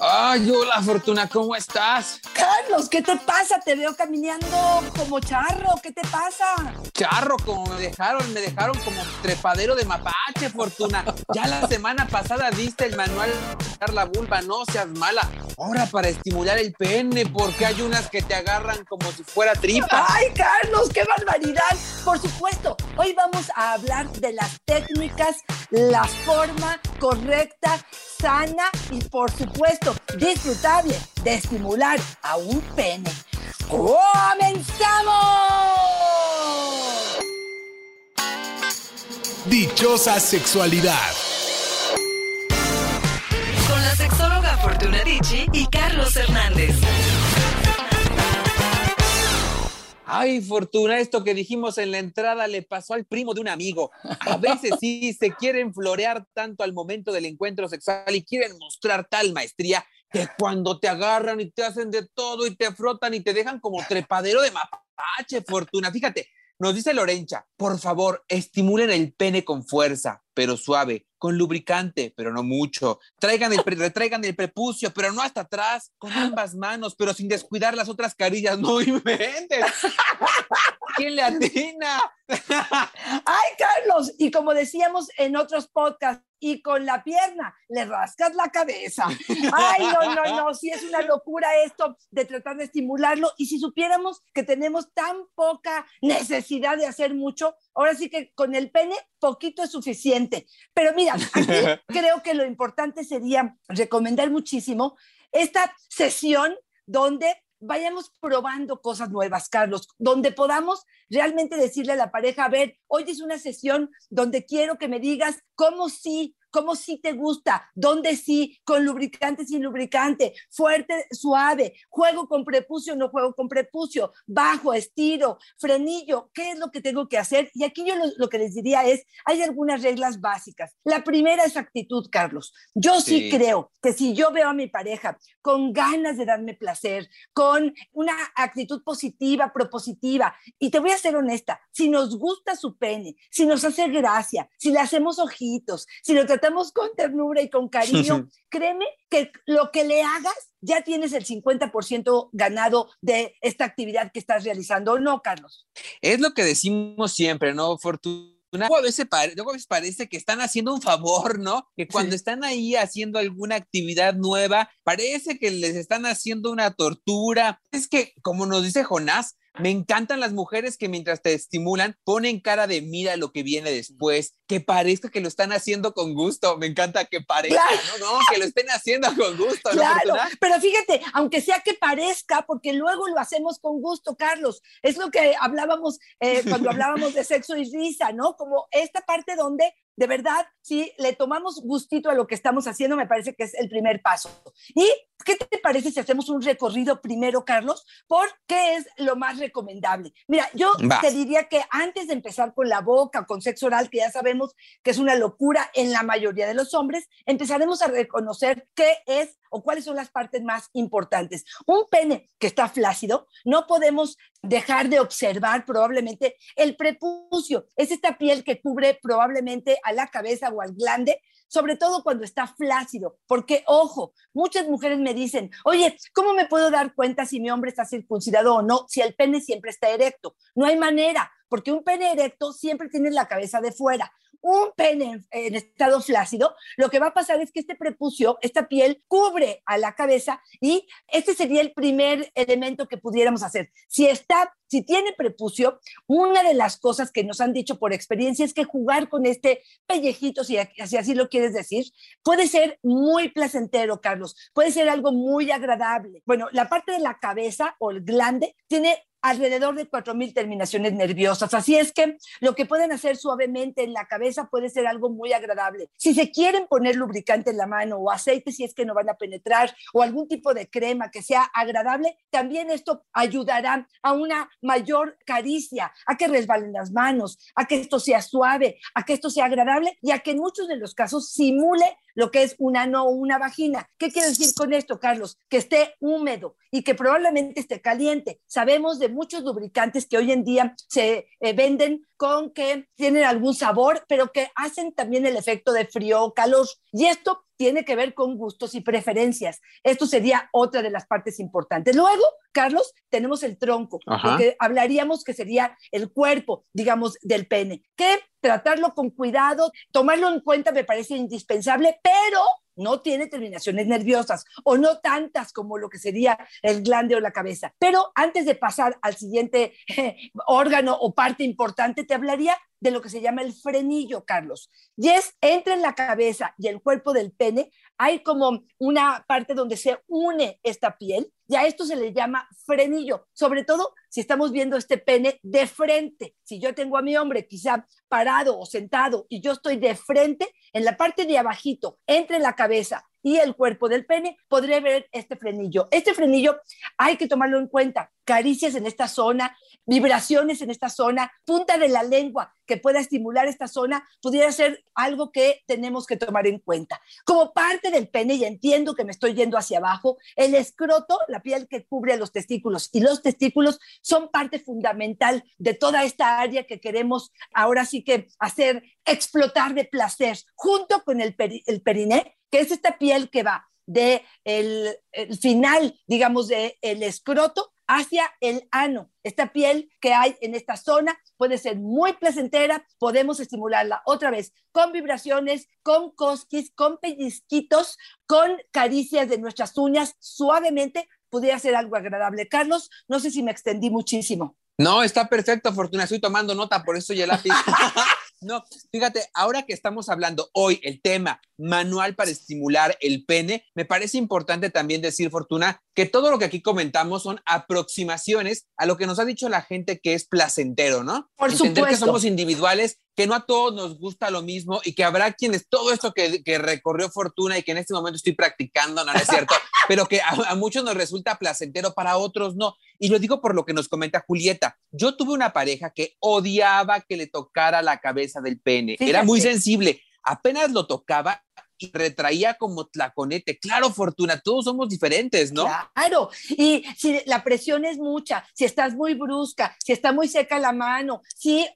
Ay, hola Fortuna, ¿cómo estás? Carlos, ¿qué te pasa? Te veo caminando como charro, ¿qué te pasa? Charro, como me dejaron, me dejaron como trepadero de mapache, Fortuna. Ya la semana pasada diste el manual para la vulva, no seas mala. Ahora para estimular el pene, porque hay unas que te agarran como si fuera tripa. ¡Ay, Carlos, qué barbaridad! Por supuesto, hoy vamos a hablar de las técnicas, la forma correcta, sana y por supuesto disfrutable de estimular a un pene. ¡Comenzamos! Dichosa sexualidad. Con la sexóloga Fortuna Dicci y Carlos Hernández. Ay, Fortuna, esto que dijimos en la entrada le pasó al primo de un amigo. A veces sí se quieren florear tanto al momento del encuentro sexual y quieren mostrar tal maestría que cuando te agarran y te hacen de todo y te frotan y te dejan como trepadero de mapache, Fortuna. Fíjate, nos dice Lorencha, por favor, estimulen el pene con fuerza, pero suave, con lubricante, pero no mucho. Traigan el, retraigan el prepucio, pero no hasta atrás, con ambas manos, pero sin descuidar las otras carillas. No inventes. ¿Quién le atina? Ay, Carlos, y como decíamos en otros podcasts, y con la pierna le rascas la cabeza. Ay, no, no, no, sí es una locura esto de tratar de estimularlo. Y si supiéramos que tenemos tan poca necesidad de hacer mucho, ahora sí que con el pene poquito es suficiente. Pero mira, aquí creo que lo importante sería recomendar muchísimo esta sesión donde vayamos probando cosas nuevas, Carlos, donde podamos realmente decirle a la pareja, a ver, hoy es una sesión donde quiero que me digas cómo sí, cómo sí te gusta, dónde sí, con lubricante, sin lubricante, fuerte, suave, juego con prepucio, no juego con prepucio, bajo, estiro, frenillo, ¿qué es lo que tengo que hacer? Y aquí yo lo, lo que les diría es, hay algunas reglas básicas. La primera es actitud, Carlos. Yo sí. sí creo que si yo veo a mi pareja con ganas de darme placer, con una actitud positiva, propositiva, y te voy a ser honesta, si nos gusta su pene, si nos hace gracia, si le hacemos ojitos, si lo tratamos con ternura y con cariño, créeme que lo que le hagas, ya tienes el 50% ganado de esta actividad que estás realizando, ¿no, Carlos? Es lo que decimos siempre, ¿no, Fortuna? Luego a, veces luego a veces parece que están haciendo un favor, ¿no? Que cuando sí. están ahí haciendo alguna actividad nueva, parece que les están haciendo una tortura. Es que, como nos dice Jonás, me encantan las mujeres que mientras te estimulan ponen cara de mira lo que viene después, que parezca que lo están haciendo con gusto. Me encanta que parezca, claro. no, no, que lo estén haciendo con gusto. Claro, ¿no, pero fíjate, aunque sea que parezca, porque luego lo hacemos con gusto, Carlos. Es lo que hablábamos eh, cuando hablábamos de sexo y risa, ¿no? Como esta parte donde de verdad, si le tomamos gustito a lo que estamos haciendo, me parece que es el primer paso. ¿Y qué te parece si hacemos un recorrido primero, Carlos? ¿Por qué es lo más recomendable? Mira, yo Va. te diría que antes de empezar con la boca, con sexo oral, que ya sabemos que es una locura en la mayoría de los hombres, empezaremos a reconocer qué es o cuáles son las partes más importantes. Un pene que está flácido, no podemos dejar de observar probablemente el prepucio. Es esta piel que cubre probablemente a la cabeza o al glande, sobre todo cuando está flácido, porque ojo, muchas mujeres me dicen, oye, ¿cómo me puedo dar cuenta si mi hombre está circuncidado o no? Si el pene siempre está erecto. No hay manera, porque un pene erecto siempre tiene la cabeza de fuera un pene en, estado flácido, lo que va a pasar es que este prepucio, esta piel, cubre a la cabeza y este sería el primer elemento que pudiéramos hacer. Si está, si tiene prepucio, una de las cosas que nos han dicho por experiencia es que jugar con este pellejito, si, si así lo quieres decir, puede ser muy placentero, Carlos, puede ser algo muy agradable. Bueno, la parte de la cabeza o el glande tiene alrededor de 4.000 terminaciones nerviosas. Así es que lo que pueden hacer suavemente en la cabeza puede ser algo muy agradable. Si se quieren poner lubricante en la mano o aceite si es que no van a penetrar o algún tipo de crema que sea agradable, también esto ayudará a una mayor caricia, a que resbalen las manos, a que esto sea suave, a que esto sea agradable y a que en muchos de los casos simule lo que es una no o una vagina. ¿Qué quiere decir con esto, Carlos? Que esté húmedo y que probablemente esté caliente. Sabemos de muchos lubricantes que hoy en día se eh, venden con que tienen algún sabor, pero que hacen también el efecto de frío o calor. Y esto tiene que ver con gustos y preferencias. Esto sería otra de las partes importantes. Luego, Carlos, tenemos el tronco, que hablaríamos que sería el cuerpo, digamos, del pene, que tratarlo con cuidado, tomarlo en cuenta me parece indispensable, pero no tiene terminaciones nerviosas o no tantas como lo que sería el glande o la cabeza. Pero antes de pasar al siguiente órgano o parte importante, te hablaría de lo que se llama el frenillo, Carlos. Y es entre la cabeza y el cuerpo del pene, hay como una parte donde se une esta piel y a esto se le llama frenillo, sobre todo si estamos viendo este pene de frente. Si yo tengo a mi hombre quizá parado o sentado y yo estoy de frente, en la parte de abajito, entre la cabeza y el cuerpo del pene, podré ver este frenillo. Este frenillo hay que tomarlo en cuenta. Caricias en esta zona, vibraciones en esta zona, punta de la lengua que pueda estimular esta zona, pudiera ser algo que tenemos que tomar en cuenta. Como parte del pene, y entiendo que me estoy yendo hacia abajo, el escroto, la piel que cubre los testículos y los testículos son parte fundamental de toda esta área que queremos ahora sí que hacer explotar de placer, junto con el, el periné, que es esta piel que va de el, final, digamos, del el escroto hacia el ano. Esta piel que hay en esta zona puede ser muy placentera, podemos estimularla otra vez con vibraciones, con cosquis, con pellizquitos, con caricias de nuestras uñas, suavemente, pudiera ser algo agradable. Carlos, no sé si me extendí muchísimo. No, está perfecto, Fortuna. Estoy tomando nota, por eso ya la No, fíjate, ahora que estamos hablando hoy el tema manual para estimular el pene, me parece importante también decir, Fortuna, que todo lo que aquí comentamos son aproximaciones a lo que nos ha dicho la gente que es placentero, ¿no? Por Entender que somos individuales, que no a todos nos gusta lo mismo y que habrá quienes todo esto que, recorrió Fortuna y que en este momento estoy practicando, no, es cierto, pero que a, muchos nos resulta placentero, para otros no. Y lo digo por lo que nos comenta Julieta. Yo tuve una pareja que odiaba que le tocara la cabeza del pene, era muy sensible, apenas lo tocaba retraía como tlaconete. Claro, Fortuna, todos somos diferentes, ¿no? Claro, y si la presión es mucha, si estás muy brusca, si está muy seca la mano, si,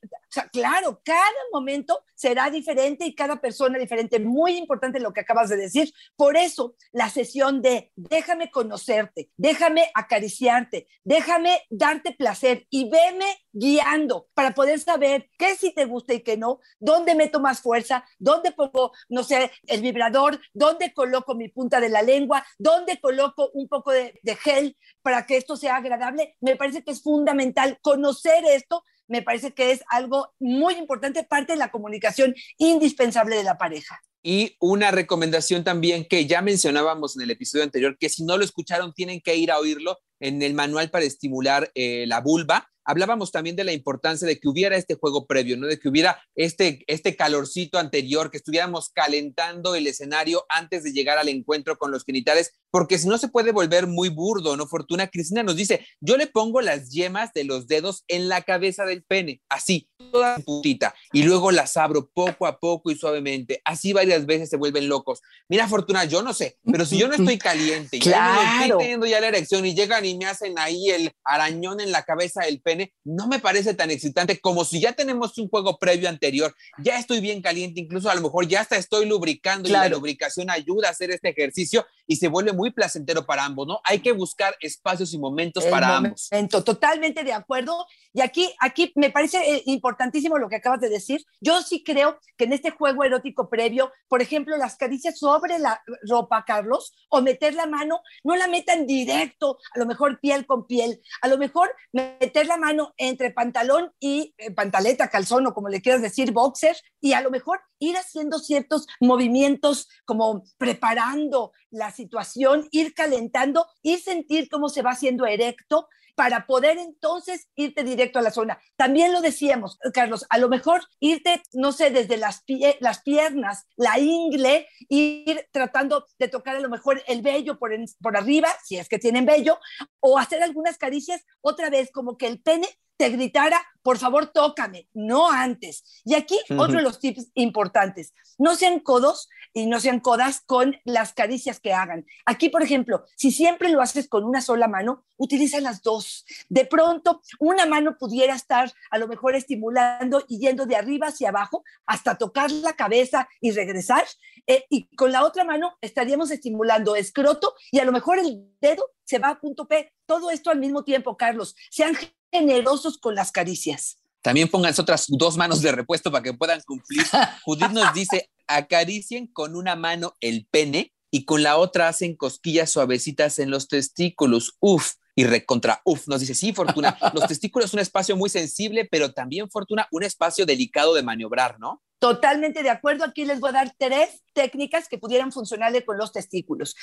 claro, cada momento será diferente y cada persona diferente. Muy importante lo que acabas de decir. Por eso, la sesión de déjame conocerte, déjame acariciarte, déjame darte placer y veme guiando para poder saber qué sí te gusta y qué no, dónde meto más fuerza, dónde pongo, no sé, el vibrador, dónde coloco mi punta de la lengua, dónde coloco un poco de, de gel para que esto sea agradable. Me parece que es fundamental conocer esto me parece que es algo muy importante, parte de la comunicación indispensable de la pareja. Y una recomendación también que ya mencionábamos en el episodio anterior, que si no lo escucharon tienen que ir a oírlo en el manual para estimular eh, la vulva hablábamos también de la importancia de que hubiera este juego previo, ¿no? De que hubiera este, este calorcito anterior, que estuviéramos calentando el escenario antes de llegar al encuentro con los genitales, porque si no se puede volver muy burdo, ¿no? Fortuna Cristina nos dice, yo le pongo las yemas de los dedos en la cabeza del pene, así, toda putita, y luego las abro poco a poco y suavemente, así varias veces se vuelven locos. Mira, Fortuna, yo no sé, pero si yo no estoy caliente y claro. estoy teniendo ya la erección y llegan y me hacen ahí el arañón en la cabeza del pene, no me parece tan excitante como si ya tenemos un juego previo anterior, ya estoy bien caliente, incluso a lo mejor ya hasta estoy lubricando y la lubricación ayuda a hacer este ejercicio y se vuelve muy placentero para ambos, ¿no? Hay que buscar espacios y momentos para ambos. Totalmente de acuerdo. Y aquí, aquí me parece eh, importantísimo lo que acabas de decir. Yo sí creo que en este juego erótico previo, por ejemplo, las caricias sobre la ropa, Carlos, o meter la mano, no la metan directo, a lo mejor piel con piel, a lo mejor meter la mano entre pantalón y eh, pantaleta, calzón o como le quieras decir, boxer, y a lo mejor ir haciendo ciertos movimientos como preparando la situación, ir calentando, ir sentir cómo se va haciendo erecto para poder entonces irte directo a la zona. También lo decíamos, Carlos, a lo mejor irte, no sé, desde las, las piernas, la ingle, ir tratando de tocar a lo mejor el vello por, por arriba, si es que tienen vello, o hacer algunas caricias otra vez, como que el pene te gritara, por favor, tócame, no antes. Y aquí otro de los tips importantes, no sean codos y no sean codas con las caricias que hagan. Aquí, por ejemplo, si siempre lo haces con una sola mano, utiliza las dos. De pronto, una mano pudiera estar a lo mejor estimulando y yendo de arriba hacia abajo hasta tocar la cabeza y regresar. Eh, y con la otra mano estaríamos estimulando escroto y a lo mejor el dedo se va a punto P. Todo esto al mismo tiempo, Carlos. Sean generosos con las caricias. También pónganse otras dos manos de repuesto para que puedan cumplir. Judith nos dice, acaricien con una mano el pene y con la otra hacen cosquillas suavecitas en los testículos. Uf, y recontra, uf, nos dice, sí, Fortuna, los testículos es un espacio muy sensible, pero también, Fortuna, un espacio delicado de maniobrar, ¿no? Totalmente de acuerdo. Aquí les voy a dar tres técnicas que pudieran funcionarle con los testículos.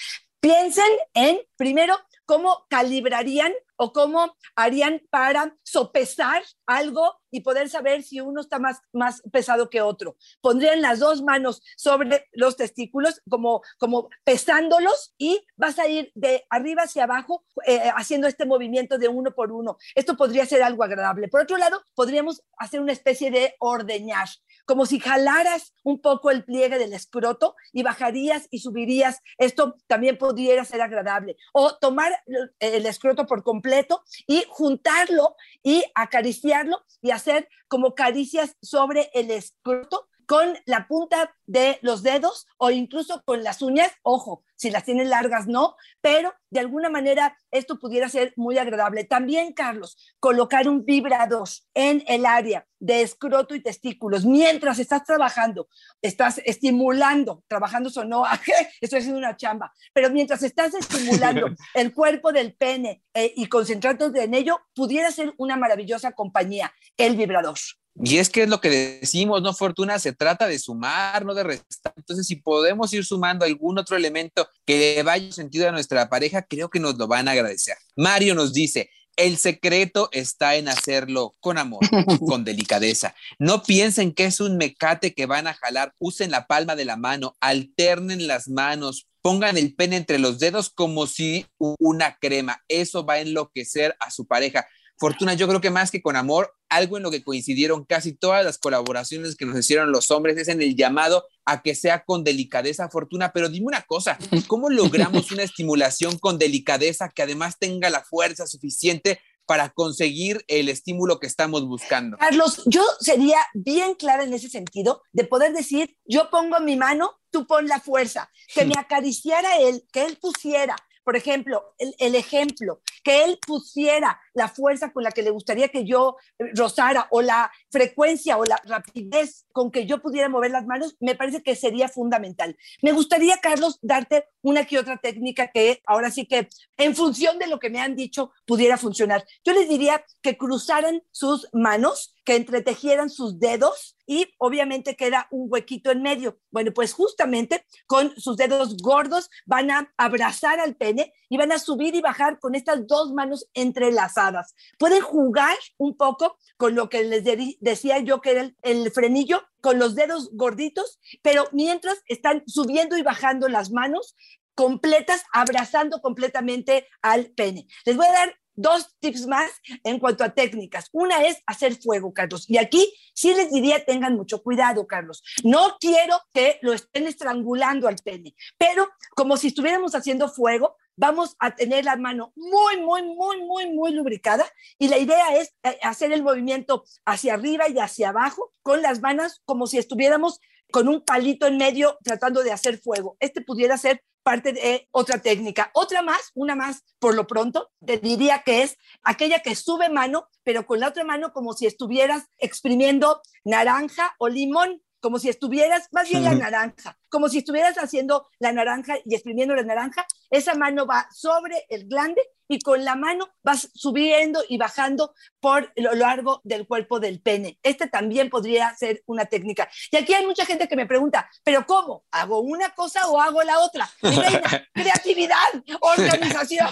Piensen en, primero, cómo calibrarían o cómo harían para sopesar algo y poder saber si uno está más, más pesado que otro. Pondrían las dos manos sobre los testículos como, como pesándolos y vas a ir de arriba hacia abajo eh, haciendo este movimiento de uno por uno. Esto podría ser algo agradable. Por otro lado, podríamos hacer una especie de ordeñar, como si jalaras un poco el pliegue del escroto y bajarías y subirías. Esto también podría ser agradable. O tomar el escroto por completo y juntarlo y acariciarlo y hacer como caricias sobre el escroto con la punta de los dedos o incluso con las uñas, ojo, si las tienen largas no, pero de alguna manera esto pudiera ser muy agradable. También, Carlos, colocar un vibrador en el área de escroto y testículos mientras estás trabajando, estás estimulando, trabajando sonó, estoy haciendo una chamba, pero mientras estás estimulando el cuerpo del pene eh, y concentrándote en ello, pudiera ser una maravillosa compañía, el vibrador. Y es que es lo que decimos, ¿no, Fortuna? Se trata de sumar, no de restar. Entonces, si podemos ir sumando algún otro elemento que le vaya sentido a nuestra pareja, creo que nos lo van a agradecer. Mario nos dice, el secreto está en hacerlo con amor, con delicadeza. No piensen que es un mecate que van a jalar. Usen la palma de la mano, alternen las manos, pongan el pene entre los dedos como si una crema. Eso va a enloquecer a su pareja. Fortuna, yo creo que más que con amor, algo en lo que coincidieron casi todas las colaboraciones que nos hicieron los hombres es en el llamado a que sea con delicadeza, Fortuna. Pero dime una cosa, ¿cómo logramos una estimulación con delicadeza que además tenga la fuerza suficiente para conseguir el estímulo que estamos buscando? Carlos, yo sería bien clara en ese sentido de poder decir, yo pongo mi mano, tú pon la fuerza, que me acariciara él, que él pusiera por ejemplo, el, ejemplo, que él pusiera la fuerza con la que le gustaría que yo eh, rozara o la frecuencia o la rapidez con que yo pudiera mover las manos, me parece que sería fundamental. Me gustaría, Carlos, darte una que otra técnica que ahora sí que en función de lo que me han dicho pudiera funcionar. Yo les diría que cruzaran sus manos, que entretejieran sus dedos y obviamente queda un huequito en medio. Bueno, pues justamente con sus dedos gordos van a abrazar al pene y van a subir y bajar con estas dos manos entrelazadas. Pueden jugar un poco con lo que les decía yo que era el, el frenillo, con los dedos gorditos, pero mientras están subiendo y bajando las manos completas, abrazando completamente al pene. Les voy a dar dos tips más en cuanto a técnicas. Una es hacer fuego, Carlos. Y aquí sí les diría, tengan mucho cuidado, Carlos. No quiero que lo estén estrangulando al pene, pero como si estuviéramos haciendo fuego, vamos a tener la mano muy, muy, muy, muy, muy lubricada y la idea es eh, hacer el movimiento hacia arriba y hacia abajo con las manos como si estuviéramos con un palito en medio tratando de hacer fuego. Este pudiera ser parte de otra técnica. Otra más, una más por lo pronto, te diría que es aquella que sube mano, pero con la otra mano como si estuvieras exprimiendo naranja o limón como si estuvieras, más bien la naranja, como si estuvieras haciendo la naranja y exprimiendo la naranja, esa mano va sobre el glande y con la mano vas subiendo y bajando por lo largo del cuerpo del pene. Este también podría ser una técnica. Y aquí hay mucha gente que me pregunta, ¿pero cómo? ¿Hago una cosa o hago la otra? creatividad, organización.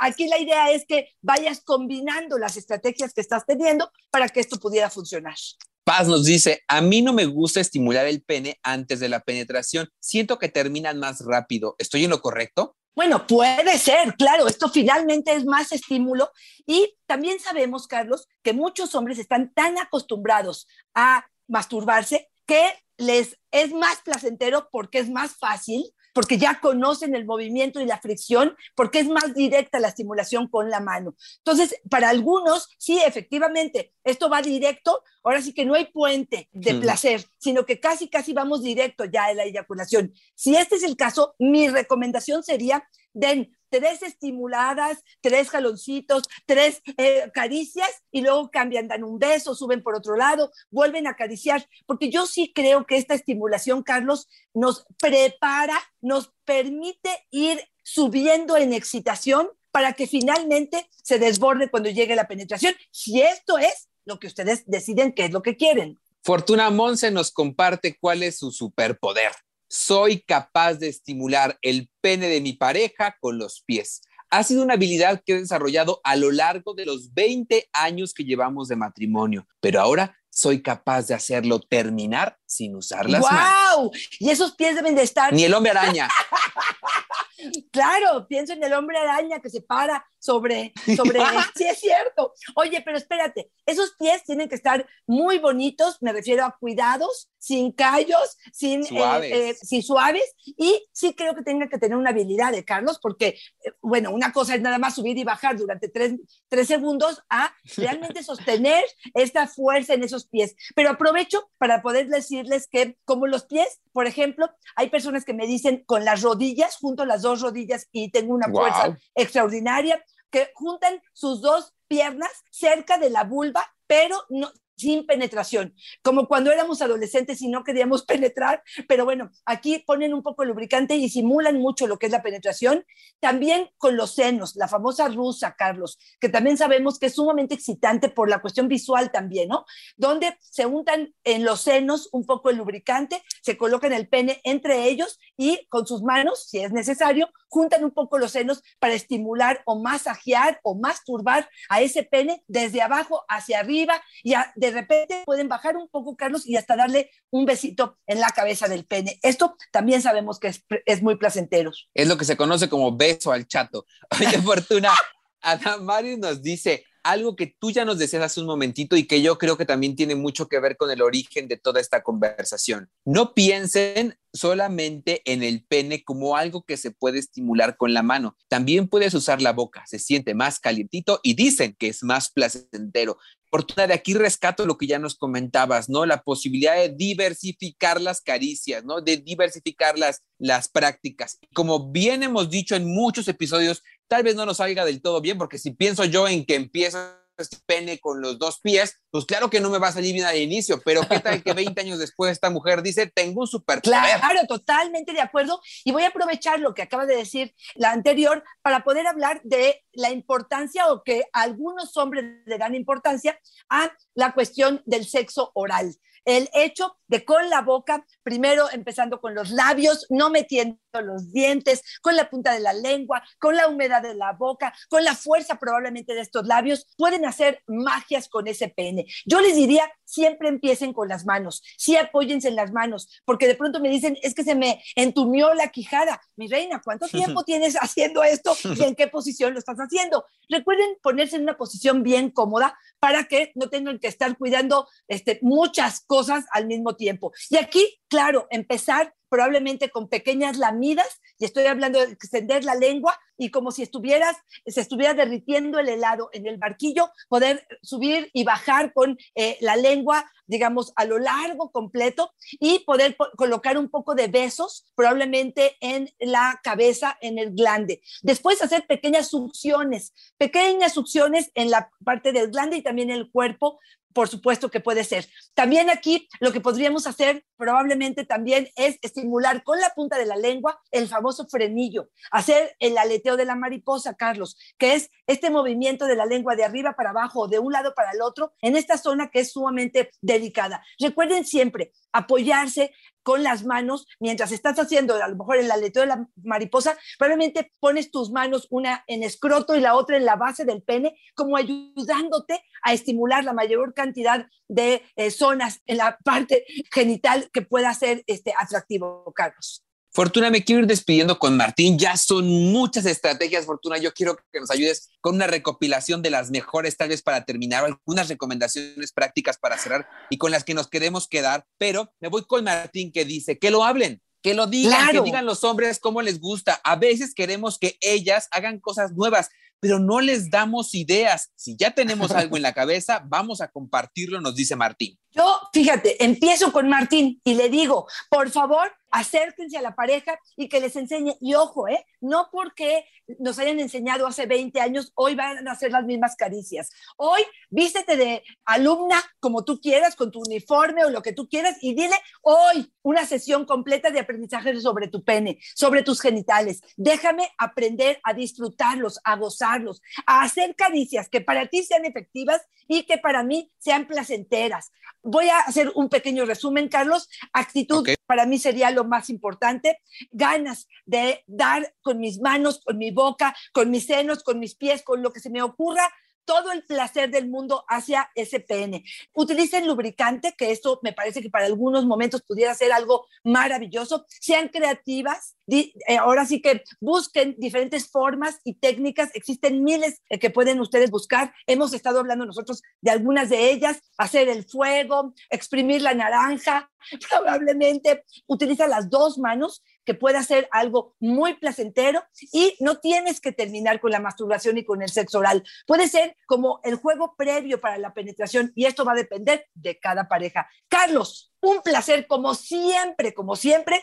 Aquí la idea es que vayas combinando las estrategias que estás teniendo para que esto pudiera funcionar. Paz nos dice, a mí no me gusta estimular el pene antes de la penetración. Siento que terminan más rápido. ¿Estoy en lo correcto? Bueno, puede ser, claro, esto finalmente es más estímulo. Y también sabemos, Carlos, que muchos hombres están tan acostumbrados a masturbarse que les es más placentero porque es más fácil porque ya conocen el movimiento y la fricción, porque es más directa la estimulación con la mano. Entonces, para algunos, sí, efectivamente, esto va directo, ahora sí que no hay puente de placer, sino que casi, casi vamos directo ya a la eyaculación. Si este es el caso, mi recomendación sería, den tres estimuladas, tres jaloncitos, tres eh, caricias y luego cambian, dan un beso, suben por otro lado, vuelven a acariciar, porque yo sí creo que esta estimulación, Carlos, nos prepara, nos permite ir subiendo en excitación para que finalmente se desborde cuando llegue la penetración, si esto es lo que ustedes deciden que es lo que quieren. Fortuna Monse nos comparte cuál es su superpoder soy capaz de estimular el pene de mi pareja con los pies. Ha sido una habilidad que he desarrollado a lo largo de los 20 años que llevamos de matrimonio, pero ahora soy capaz de hacerlo terminar sin usar las ¡Wow! Y esos pies deben de estar. Ni el hombre araña. claro, pienso en el hombre araña que se para sobre, sobre, sí es cierto. Oye, pero espérate, esos pies tienen que estar muy bonitos, me refiero a cuidados, sin callos, sin eh, suaves, eh, sin suaves y sí creo que tenga que tener una habilidad de Carlos, porque, eh, bueno, una cosa es nada más subir y bajar durante tres, tres segundos a realmente sostener esta fuerza en esos pies. Pero aprovecho para poder decirles que como los pies, por ejemplo, hay personas que me dicen con las rodillas, junto a las dos rodillas y tengo una fuerza extraordinaria que juntan sus dos piernas cerca de la vulva, pero no, sin penetración, como cuando éramos adolescentes y no queríamos penetrar, pero bueno, aquí ponen un poco de lubricante y simulan mucho lo que es la penetración. También con los senos, la famosa rusa, Carlos, que también sabemos que es sumamente excitante por la cuestión visual también, ¿no? Donde se untan en los senos un poco el lubricante, se colocan el pene entre ellos y con sus manos, si es necesario, juntan un poco los senos para estimular o masajear o masturbar a ese pene desde abajo hacia arriba y de repente pueden bajar un poco, Carlos, y hasta darle un besito en la cabeza del pene. Esto también sabemos que es, es muy placentero. Es lo que se conoce como beso al chato. Oye, Fortuna, Ana Mario nos dice, algo que tú ya nos decías hace un momentito y que yo creo que también tiene mucho que ver con el origen de toda esta conversación. No piensen solamente en el pene como algo que se puede estimular con la mano. También puedes usar la boca, se siente más calientito y dicen que es más placentero. Fortuna, de aquí rescato lo que ya nos comentabas, ¿no? La posibilidad de diversificar las caricias, ¿no? De diversificar las, las prácticas. Como bien hemos dicho en muchos episodios, tal vez no nos salga del todo bien, porque si pienso yo en que empieza este pene con los dos pies, pues claro que no me va a salir bien al inicio, pero qué tal que 20 años después esta mujer dice, tengo un super Claro, totalmente de acuerdo. Y voy a aprovechar lo que acaba de decir la anterior para poder hablar de la importancia o que algunos hombres le dan importancia a la cuestión del sexo oral el hecho de con la boca, primero empezando con los labios, no metiendo los dientes, con la punta de la lengua, con la humedad de la boca, con la fuerza probablemente de estos labios, pueden hacer magias con ese pene. Yo les diría, siempre empiecen con las manos, sí apóyense en las manos, porque de pronto me dicen, es que se me entumió la quijada. Mi reina, ¿cuánto tiempo tienes haciendo esto y en qué posición lo estás haciendo? Recuerden ponerse en una posición bien cómoda para que no tengan que estar cuidando este, muchas cosas al mismo tiempo. Y aquí, claro, empezar probablemente con pequeñas lamidas, y estoy hablando de extender la lengua y como si estuvieras, se estuviera derritiendo el helado en el barquillo, poder subir y bajar con eh, la lengua, digamos, a lo largo completo y poder colocar un poco de besos, probablemente en la cabeza, en el glande. Después hacer pequeñas succiones, pequeñas succiones en la parte del glande y también el cuerpo por supuesto que puede ser. También aquí lo que podríamos hacer probablemente también es estimular con la punta de la lengua el famoso frenillo, hacer el aleteo de la mariposa, Carlos, que es este movimiento de la lengua de arriba para abajo, de un lado para el otro, en esta zona que es sumamente delicada. Recuerden siempre apoyarse con las manos mientras estás haciendo a lo mejor el aleteo de la mariposa, probablemente pones tus manos una en escroto y la otra en la base del pene, como ayudándote a estimular la mayor cantidad de eh, zonas en la parte genital que pueda ser este, atractivo, Carlos. Fortuna, me quiero ir despidiendo con Martín. Ya son muchas estrategias, Fortuna. Yo quiero que nos ayudes con una recopilación de las mejores, tal vez para terminar, algunas recomendaciones prácticas para cerrar y con las que nos queremos quedar. Pero me voy con Martín que dice que lo hablen, que lo digan, que digan los hombres cómo les gusta. A veces queremos que ellas hagan cosas nuevas, pero no les damos ideas. Si ya tenemos algo en la cabeza, vamos a compartirlo, nos dice Martín. Yo, fíjate, empiezo con Martín y le digo, por favor, acérquense a la pareja y que les enseñe. Y ojo, ¿eh? no porque nos hayan enseñado hace 20 años, hoy van a hacer las mismas caricias. Hoy vístete de alumna como tú quieras, con tu uniforme o lo que tú quieras, y dile hoy una sesión completa de aprendizaje sobre tu pene, sobre tus genitales. Déjame aprender a disfrutarlos, a gozarlos, a hacer caricias que para ti sean efectivas y que para mí sean placenteras. Voy a hacer un pequeño resumen, Carlos. Actitud para mí sería lo más importante. Ganas de dar con mis manos, con mi boca, con mis senos, con mis pies, con lo que se me ocurra, todo el placer del mundo hacia ese pene. Utilicen lubricante, que esto me parece que para algunos momentos pudiera ser algo maravilloso. Sean creativas. Eh, ahora sí que busquen diferentes formas y técnicas. Existen miles eh, que pueden ustedes buscar. Hemos estado hablando nosotros de algunas de ellas. Hacer el fuego, exprimir la naranja. Probablemente utiliza las dos manos que pueda ser algo muy placentero y no tienes que terminar con la masturbación y con el sexo oral. Puede ser como el juego previo para la penetración y esto va a depender de cada pareja. Carlos, un placer como siempre, como siempre,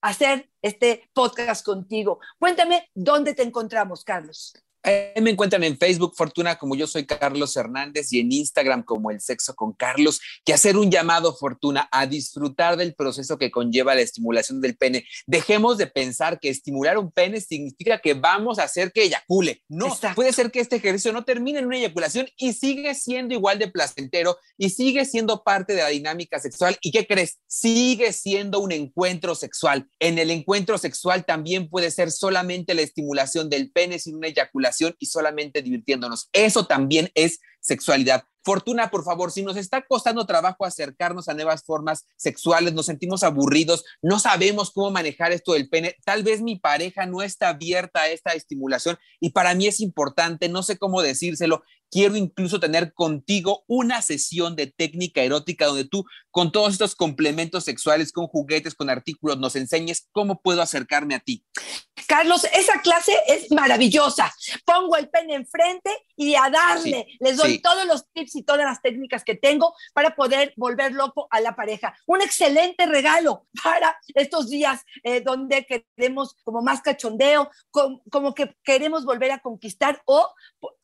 hacer este podcast contigo. Cuéntame dónde te encontramos, Carlos me encuentran en Facebook, Fortuna, como yo soy Carlos Hernández, y en Instagram como El Sexo con Carlos, que hacer un llamado, Fortuna, a disfrutar del proceso que conlleva la estimulación del pene. Dejemos de pensar que estimular un pene significa que vamos a hacer que eyacule. No, puede ser que este ejercicio no termine en una eyaculación y sigue siendo igual de placentero y sigue siendo parte de la dinámica sexual. ¿Y qué crees? Sigue siendo un encuentro sexual. En el encuentro sexual también puede ser solamente la estimulación del pene sin una eyaculación y solamente divirtiéndonos. Eso también es sexualidad. Fortuna, por favor, si nos está costando trabajo acercarnos a nuevas formas sexuales, nos sentimos aburridos, no sabemos cómo manejar esto del pene, tal vez mi pareja no está abierta a esta estimulación y para mí es importante, no sé cómo decírselo, quiero incluso tener contigo una sesión de técnica erótica donde tú con todos estos complementos sexuales, con juguetes, con artículos, nos enseñes cómo puedo acercarme a ti. Carlos, esa clase es maravillosa. Pongo el pene enfrente y a darle. Les doy todos los tips y todas las técnicas que tengo para poder volver loco a la pareja. Un excelente regalo para estos días eh, donde queremos como más cachondeo, como que queremos volver a conquistar o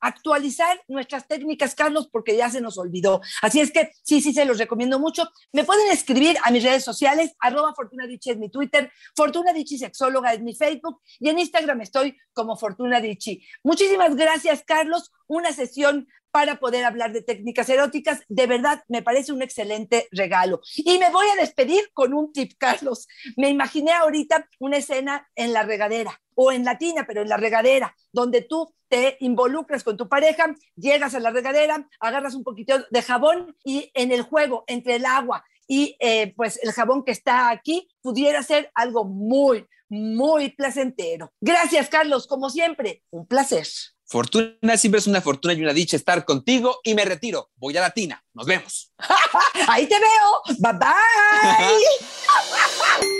actualizar nuestras técnicas, Carlos, porque ya se nos olvidó. Así es que sí, sí, se los recomiendo mucho. Me pueden escribir a mis redes sociales, arroba Fortuna es mi Twitter, Fortuna Dichi Sexóloga es mi Facebook y en Instagram estoy como Fortuna Dichi. Muchísimas gracias, Carlos. Una sesión para poder hablar de técnicas eróticas. De verdad, me parece un excelente regalo. Y me voy a despedir con un tip, Carlos. Me imaginé ahorita una escena en la regadera o en la tina, pero en la regadera, donde tú te involucras con tu pareja, llegas a la regadera, agarras un poquito de jabón y en el juego entre el agua y eh, pues el jabón que está aquí pudiera ser algo muy, muy placentero. Gracias, Carlos, como siempre, un placer. Fortuna siempre es una fortuna y una dicha estar contigo y me retiro. Voy a la tina. Nos vemos. Ahí te veo. Bye bye.